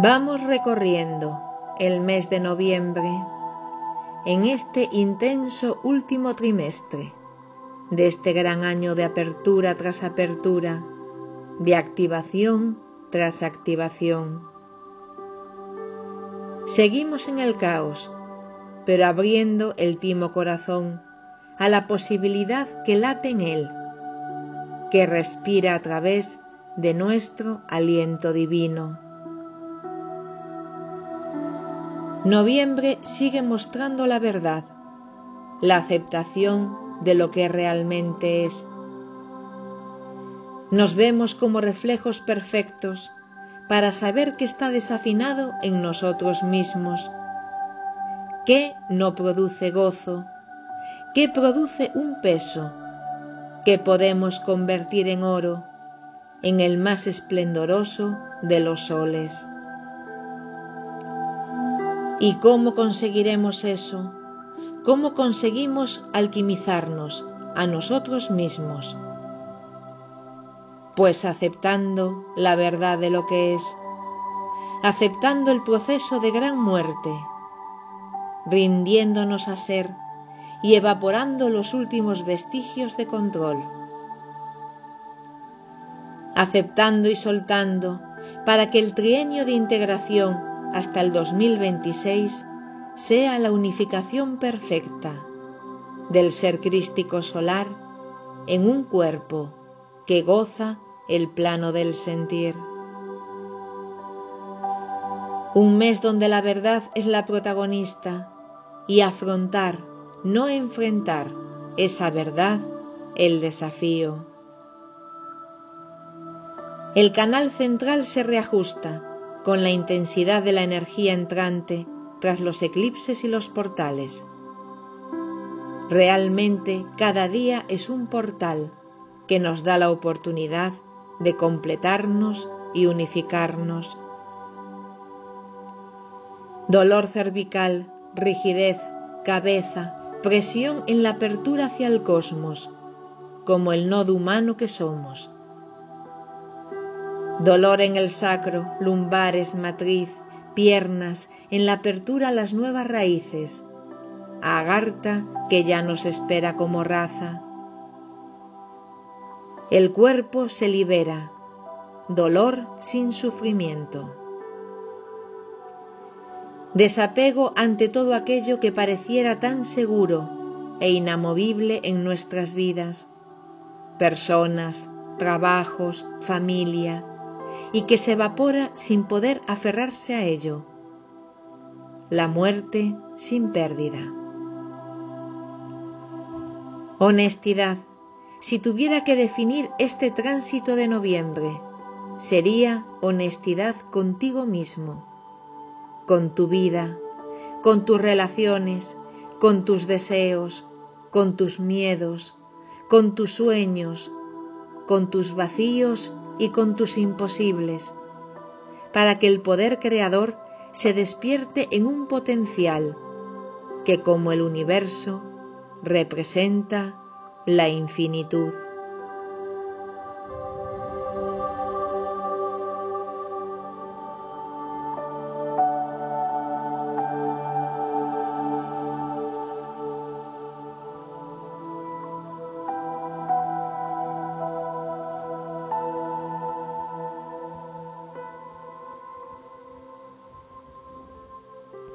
Vamos recorriendo el mes de noviembre en este intenso último trimestre de este gran año de apertura tras apertura, de activación tras activación. Seguimos en el caos, pero abriendo el timo corazón a la posibilidad que late en él, que respira a través de nuestro aliento divino. Noviembre sigue mostrando la verdad, la aceptación de lo que realmente es. Nos vemos como reflejos perfectos para saber que está desafinado en nosotros mismos, que no produce gozo, que produce un peso, que podemos convertir en oro, en el más esplendoroso de los soles. ¿Y cómo conseguiremos eso? ¿Cómo conseguimos alquimizarnos a nosotros mismos? Pues aceptando la verdad de lo que es, aceptando el proceso de gran muerte, rindiéndonos a ser y evaporando los últimos vestigios de control, aceptando y soltando para que el trienio de integración hasta el 2026 sea la unificación perfecta del ser crístico solar en un cuerpo que goza el plano del sentir. Un mes donde la verdad es la protagonista y afrontar, no enfrentar esa verdad, el desafío. El canal central se reajusta con la intensidad de la energía entrante tras los eclipses y los portales. Realmente cada día es un portal que nos da la oportunidad de completarnos y unificarnos. Dolor cervical, rigidez, cabeza, presión en la apertura hacia el cosmos, como el nodo humano que somos Dolor en el sacro, lumbares, matriz, piernas, en la apertura a las nuevas raíces. Agarta que ya nos espera como raza. El cuerpo se libera, dolor sin sufrimiento. Desapego ante todo aquello que pareciera tan seguro e inamovible en nuestras vidas, personas, trabajos, familia, y que se evapora sin poder aferrarse a ello. La muerte sin pérdida. Honestidad. Si tuviera que definir este tránsito de noviembre, sería honestidad contigo mismo, con tu vida, con tus relaciones, con tus deseos, con tus miedos, con tus sueños, con tus vacíos y con tus imposibles, para que el poder creador se despierte en un potencial que como el universo representa la infinitud.